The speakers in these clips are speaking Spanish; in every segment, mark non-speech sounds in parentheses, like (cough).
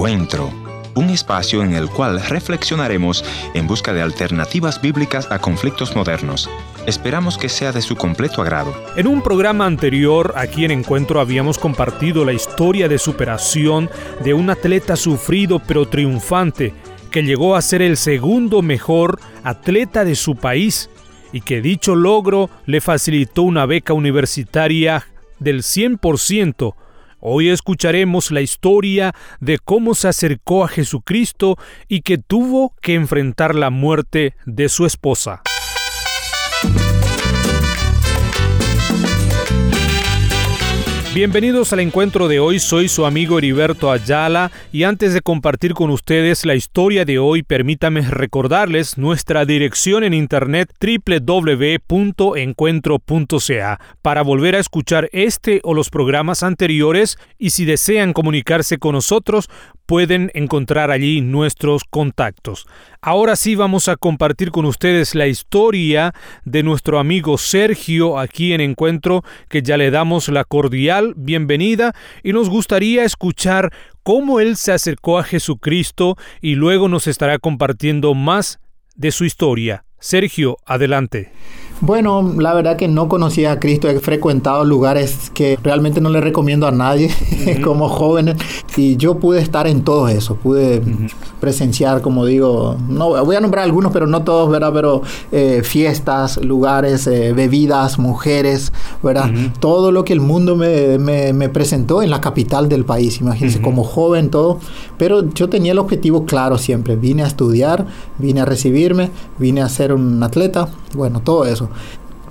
Encuentro, un espacio en el cual reflexionaremos en busca de alternativas bíblicas a conflictos modernos. Esperamos que sea de su completo agrado. En un programa anterior, aquí en Encuentro, habíamos compartido la historia de superación de un atleta sufrido pero triunfante, que llegó a ser el segundo mejor atleta de su país y que dicho logro le facilitó una beca universitaria del 100%. Hoy escucharemos la historia de cómo se acercó a Jesucristo y que tuvo que enfrentar la muerte de su esposa. Bienvenidos al encuentro de hoy, soy su amigo Heriberto Ayala y antes de compartir con ustedes la historia de hoy, permítame recordarles nuestra dirección en internet www.encuentro.ca para volver a escuchar este o los programas anteriores y si desean comunicarse con nosotros pueden encontrar allí nuestros contactos. Ahora sí vamos a compartir con ustedes la historia de nuestro amigo Sergio aquí en Encuentro, que ya le damos la cordial bienvenida y nos gustaría escuchar cómo él se acercó a Jesucristo y luego nos estará compartiendo más de su historia. Sergio, adelante. Bueno, la verdad que no conocía a Cristo, he frecuentado lugares que realmente no le recomiendo a nadie (laughs) como joven y yo pude estar en todo eso, pude presenciar, como digo, no voy a nombrar algunos, pero no todos, ¿verdad? Pero eh, fiestas, lugares, eh, bebidas, mujeres, ¿verdad? Todo lo que el mundo me, me, presentó en la capital del país, imagínense, como joven, todo, pero yo tenía el objetivo claro siempre, vine a estudiar, vine a recibirme, vine a ser un atleta, bueno, todo eso.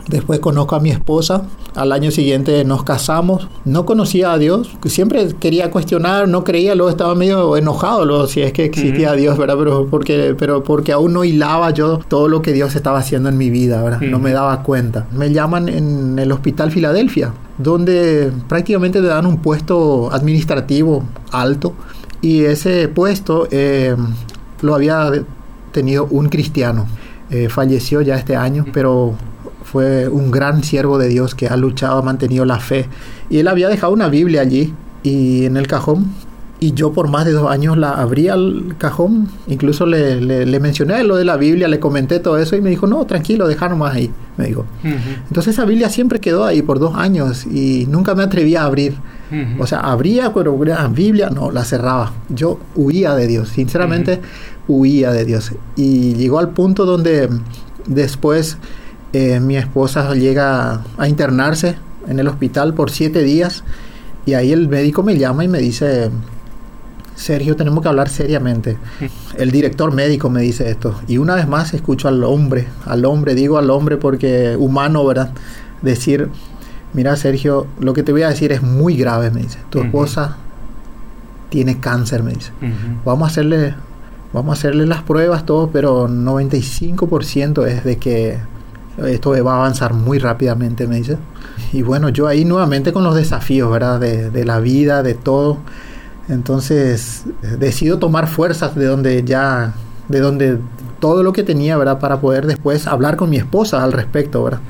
Después conozco a mi esposa, al año siguiente nos casamos. No conocía a Dios, siempre quería cuestionar, no creía, luego estaba medio enojado, luego, si es que existía Dios, ¿verdad? Pero porque, pero porque aún no hilaba yo todo lo que Dios estaba haciendo en mi vida, ¿verdad? No me daba cuenta. Me llaman en el Hospital Filadelfia, donde prácticamente te dan un puesto administrativo alto y ese puesto eh, lo había tenido un cristiano. Eh, falleció ya este año, pero fue un gran siervo de Dios que ha luchado, ha mantenido la fe. Y él había dejado una Biblia allí y en el cajón. Y yo por más de dos años la abrí al cajón, incluso le, le, mencioné lo de la Biblia, le comenté todo eso y me dijo, no, tranquilo, dejar más ahí, me dijo. Entonces esa Biblia siempre quedó ahí por dos años y nunca me atreví a abrir. O sea, abría, pero la Biblia no, la cerraba. Yo huía de Dios, sinceramente huía de Dios. Y llegó al punto donde después eh, mi esposa llega a internarse en el hospital por siete días y ahí el médico me llama y me dice, Sergio, tenemos que hablar seriamente. (laughs) El director médico me dice esto. Y una vez más escucho al hombre, al hombre, digo al hombre porque humano, ¿verdad? Decir, mira Sergio, lo que te voy a decir es muy grave, me dice. Tu esposa tiene cáncer, me dice. Vamos a hacerle... Vamos a hacerle las pruebas, todo, pero 95% es de que esto va a avanzar muy rápidamente, me dice. Y bueno, yo ahí nuevamente con los desafíos, ¿verdad? De, la vida, de todo. Entonces decido tomar fuerzas de donde ya, de donde todo lo que tenía, ¿verdad? Para poder después hablar con mi esposa al respecto, ¿verdad?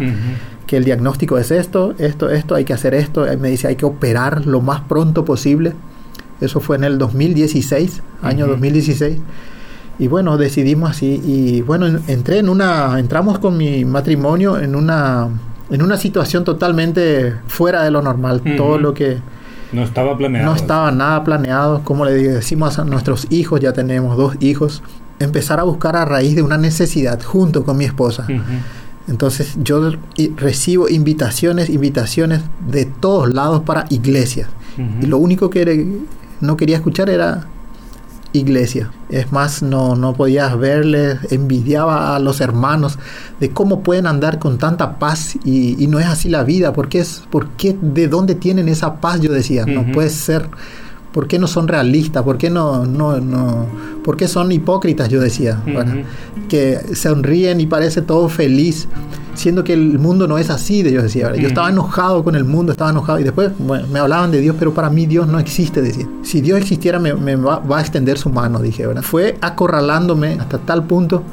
Que el diagnóstico es esto, esto, esto, hay que hacer esto. me dice, hay que operar lo más pronto posible. Eso fue en el 2016, año 2016. Y bueno, decidimos así y bueno, entré en una entramos con mi matrimonio en una en una situación totalmente fuera de lo normal, todo lo que no estaba planeado. No estaba nada planeado, como le decimos a nuestros hijos, ya tenemos dos hijos, empezar a buscar a raíz de una necesidad junto con mi esposa. Entonces yo recibo invitaciones, invitaciones de todos lados para iglesias. Y lo único que no quería escuchar era iglesia. Es más, no, no podías verles, envidiaba a los hermanos de cómo pueden andar con tanta paz y, no es así la vida. ¿Por qué, es, por qué, ¿De dónde tienen esa paz? Yo decía, no puede ser. ¿Por qué no son realistas? ¿Por qué no, no, no, por qué son hipócritas? Yo decía, bueno, que sonríen y parece todo feliz siendo que el mundo no es así, de yo decía. Yo estaba enojado con el mundo, estaba enojado y después me hablaban de Dios, pero para mí Dios no existe, decía. Si Dios existiera me, va, a extender su mano, dije, ¿verdad? Fue acorralándome hasta tal punto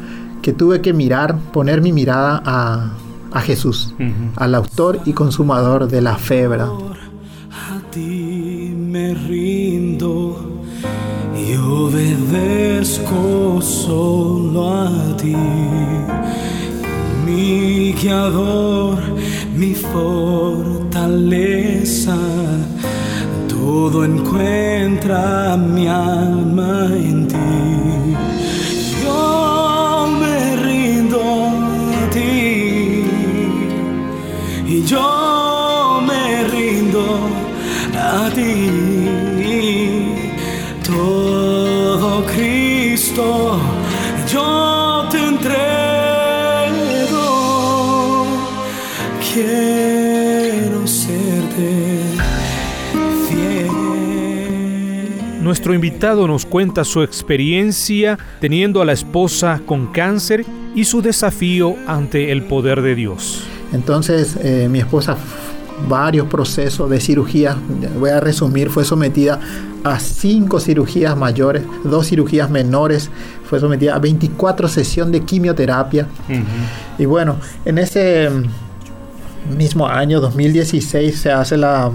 que tuve que mirar, poner mi mirada a, a Jesús, al autor y consumador de la fe, ¿verdad? A ti me yo obedezco solo a ti, mi guiador, mi fortaleza. Todo encuentra mi alma en ti. Yo me rindo a ti y yo me rindo a ti. Cristo, yo te entrego. Quiero serte fiel. Nuestro invitado nos cuenta su experiencia teniendo a la esposa con cáncer y su desafío ante el poder de Dios. Entonces, eh, mi esposa, varios procesos de cirugía, voy a resumir, fue sometida a cinco cirugías mayores, dos cirugías menores, fue sometida a 24 sesiones de quimioterapia. Y bueno, en ese mismo año, 2016, se hace la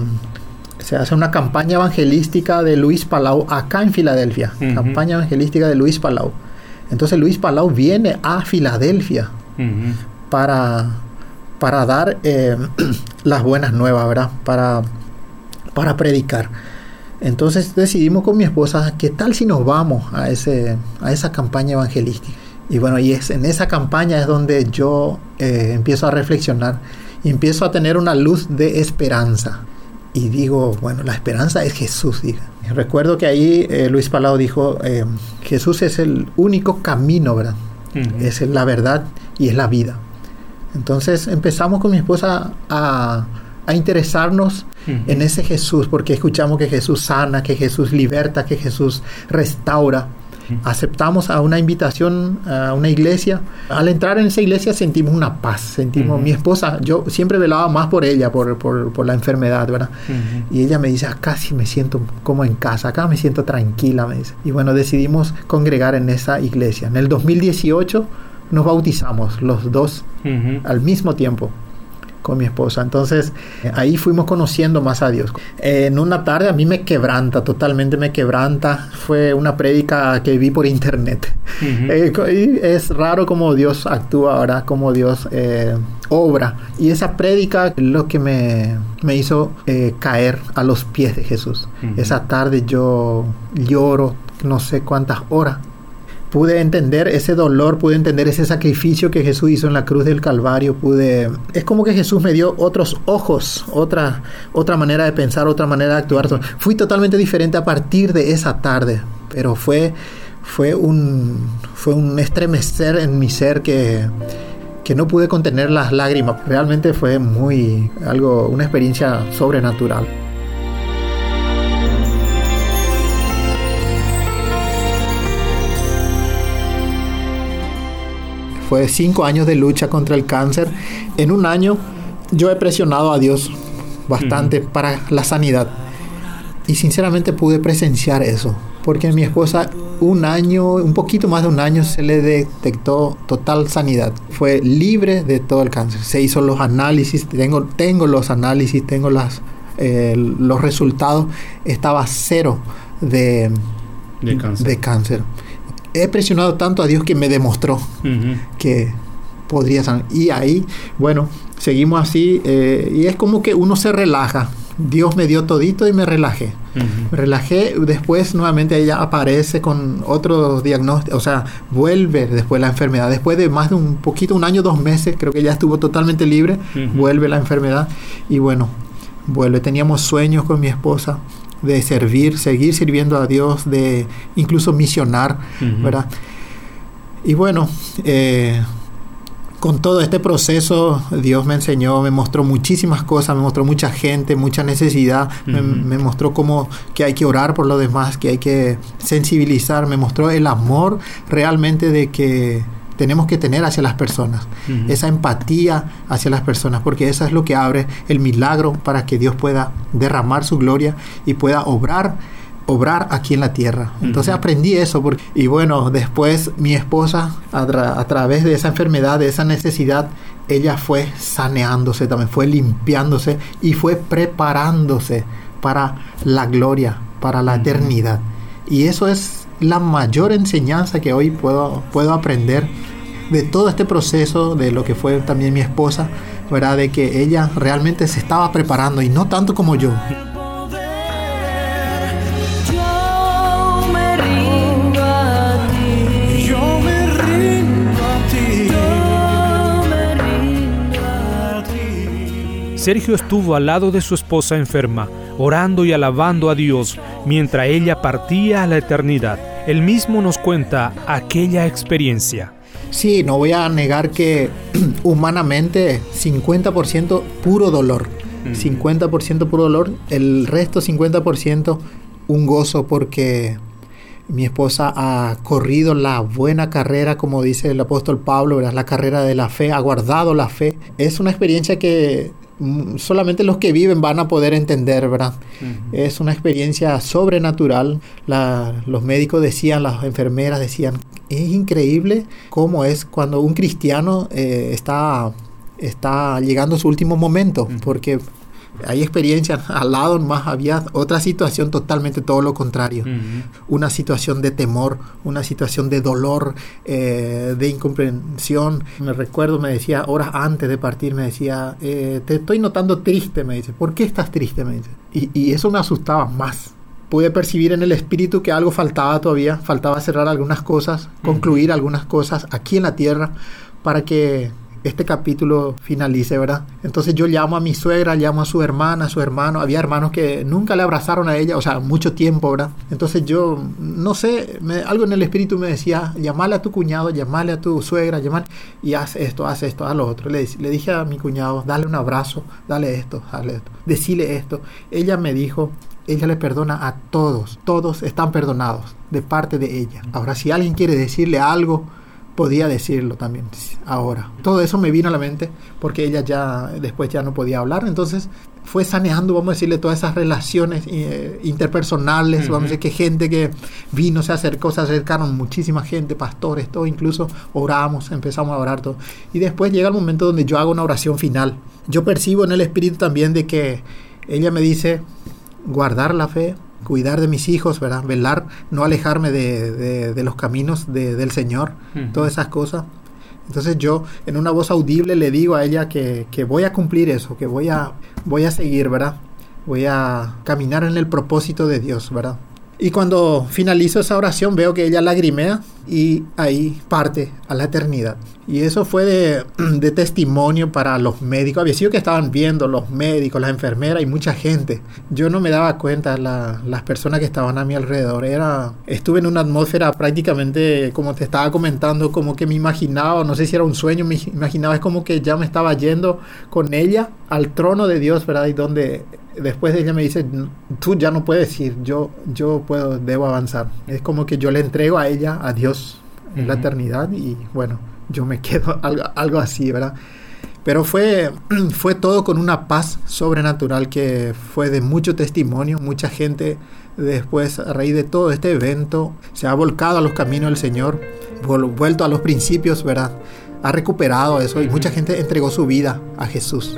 se hace una campaña evangelística de Luis Palau acá en Filadelfia. Campaña evangelística de Luis Palau. Entonces Luis Palau viene a Filadelfia para, para dar eh, (clears throat) las buenas nuevas, ¿verdad? Para, para predicar. Entonces decidimos con mi esposa, ¿qué tal si nos vamos a, ese, a esa campaña evangelística? Y bueno, y es en esa campaña es donde yo eh, empiezo a reflexionar y empiezo a tener una luz de esperanza. Y digo, bueno, la esperanza es Jesús, diga. Recuerdo que ahí eh, Luis Palau dijo, eh, Jesús es el único camino, ¿verdad? Es la verdad y es la vida. Entonces empezamos con mi esposa a, a interesarnos en ese Jesús, porque escuchamos que Jesús sana, que Jesús liberta, que Jesús restaura. Aceptamos a una invitación a una iglesia. Al entrar en esa iglesia sentimos una paz, sentimos mi esposa, yo siempre velaba más por ella, por, por, por la enfermedad, ¿verdad? Y ella me dice, acá sí me siento como en casa, acá me siento tranquila, me dice. Y bueno, decidimos congregar en esa iglesia. En el 2018 nos bautizamos los dos al mismo tiempo con mi esposa. Entonces eh, ahí fuimos conociendo más a Dios. Eh, en una tarde a mí me quebranta, totalmente me quebranta. Fue una prédica que vi por internet. (laughs) Eh, co- y es raro como Dios actúa ahora, como Dios eh, obra. Y esa prédica es lo que me, me hizo eh, caer a los pies de Jesús. Ujú. Esa tarde yo lloro no sé cuántas horas pude entender ese dolor, pude entender ese sacrificio que Jesús hizo en la cruz del Calvario, pude es como que Jesús me dio otros ojos, otra otra manera de pensar, otra manera de actuar. Fui totalmente diferente a partir de esa tarde, pero fue fue un fue un estremecer en mi ser que que no pude contener las lágrimas. Realmente fue muy algo una experiencia sobrenatural. Fue cinco años de lucha contra el cáncer. En un año yo he presionado a Dios bastante para la sanidad. Y sinceramente pude presenciar eso. Porque mi esposa un año, un poquito más de un año, se le detectó total sanidad. Fue libre de todo el cáncer. Se hizo los análisis, tengo, tengo los análisis, tengo las, eh, los resultados. Estaba cero de, De cáncer. de cáncer. He presionado tanto a Dios que me demostró que podría sanar. Y ahí, bueno, seguimos así eh, y es como que uno se relaja. Dios me dio todito y me relajé. Me relajé, después nuevamente ella aparece con otro diagnóstico, o sea, vuelve después la enfermedad. Después de más de un poquito, un año, dos meses, creo que ya estuvo totalmente libre, vuelve la enfermedad y bueno, vuelve. Teníamos sueños con mi esposa de servir, seguir sirviendo a Dios, de incluso misionar. ¿verdad? Y bueno, eh, con todo este proceso, Dios me enseñó, me mostró muchísimas cosas, me mostró mucha gente, mucha necesidad, me, me mostró cómo que hay que orar por los demás, que hay que sensibilizar, me mostró el amor realmente de que tenemos que tener hacia las personas, esa empatía hacia las personas, porque eso es lo que abre el milagro para que Dios pueda derramar su gloria y pueda obrar obrar aquí en la tierra. Entonces aprendí eso porque, y bueno, después mi esposa a, tra- a través de esa enfermedad, de esa necesidad, ella fue saneándose también, fue limpiándose y fue preparándose para la gloria, para la eternidad. Y eso es la mayor enseñanza que hoy puedo, puedo aprender de todo este proceso, de lo que fue también mi esposa, ¿verdad? De que ella realmente se estaba preparando y no tanto como yo. Sergio estuvo al lado de su esposa enferma, orando y alabando a Dios mientras ella partía a la eternidad. Él mismo nos cuenta aquella experiencia. Sí, no voy a negar que (clears throat) humanamente 50% puro dolor. 50% puro dolor, el resto 50% un gozo porque mi esposa ha corrido la buena carrera, como dice el apóstol Pablo, ¿verdad? la carrera de la fe, ha guardado la fe. Es una experiencia que solamente los que viven van a poder entender, ¿verdad? Es una experiencia sobrenatural. La- los médicos decían, las enfermeras decían, es increíble cómo es cuando un cristiano eh, está, está llegando a su último momento, porque hay experiencias (laughs) al lado más había otra situación totalmente todo lo contrario una situación de temor, una situación de dolor, eh, de incomprensión. Me recuerdo, me decía, horas antes de partir, me decía, eh, te estoy notando triste, me dice, ¿por qué estás triste? Me dice. Y, y eso me asustaba más. Pude percibir en el espíritu que algo faltaba todavía, faltaba cerrar algunas cosas, concluir algunas cosas aquí en la tierra para que este capítulo finalice, ¿verdad? Entonces yo llamo a mi suegra, llamo a su hermana, a su hermano. Había hermanos que nunca le abrazaron a ella, o sea, mucho tiempo, ¿verdad? Entonces yo, no sé, me- algo en el espíritu me decía, llamale a tu cuñado, llamale a tu suegra, llamale, y haz esto, haz esto, haz lo otro. Le, le dije a mi cuñado, dale un abrazo, dale esto, dale esto, decile esto. Ella me dijo, ella le perdona a todos, todos están perdonados de parte de ella. Ahora, si alguien quiere decirle algo, podía decirlo también ahora. Todo eso me vino a la mente porque ella ya después ya no podía hablar, entonces fue saneando, vamos a decirle, todas esas relaciones eh, interpersonales, vamos a decir que gente que vino, se acercó, se acercaron muchísima gente, pastores, todo, incluso oramos, empezamos a orar todo. Y después llega el momento donde yo hago una oración final. Yo percibo en el espíritu también de que ella me dice guardar la fe, cuidar de mis hijos, ¿verdad? Velar, no alejarme de, de- de los caminos de- del Señor, todas esas cosas. Entonces yo en una voz audible le digo a ella que, que voy a cumplir eso, que voy a, voy a seguir, ¿verdad? Voy a caminar en el propósito de Dios, ¿verdad? Y cuando finalizo esa oración veo que ella lagrimea y ahí parte a la eternidad. Y eso fue de, (clears throat) de testimonio para los médicos. Había sido que estaban viendo los médicos, las enfermeras y mucha gente. Yo no me daba cuenta la- las personas que estaban a mi alrededor. Era, estuve en una atmósfera prácticamente, como te estaba comentando, como que me imaginaba, no sé si era un sueño, me imaginaba, es como que ya me estaba yendo con ella al trono de Dios, ¿verdad? Y donde después ella me dice, tú ya no puedes ir, yo, yo puedo, debo avanzar. Es como que yo le entrego a ella, a Dios, en la eternidad y bueno, yo me (laughs) quedo algo, algo así, ¿verdad? Pero fue, (clears throat) fue todo con una paz sobrenatural que fue de mucho testimonio, mucha gente después a raíz de todo este evento se ha volcado a los caminos del Señor, vuelto a los principios, ¿verdad? Ha recuperado eso y mucha gente entregó su vida a Jesús.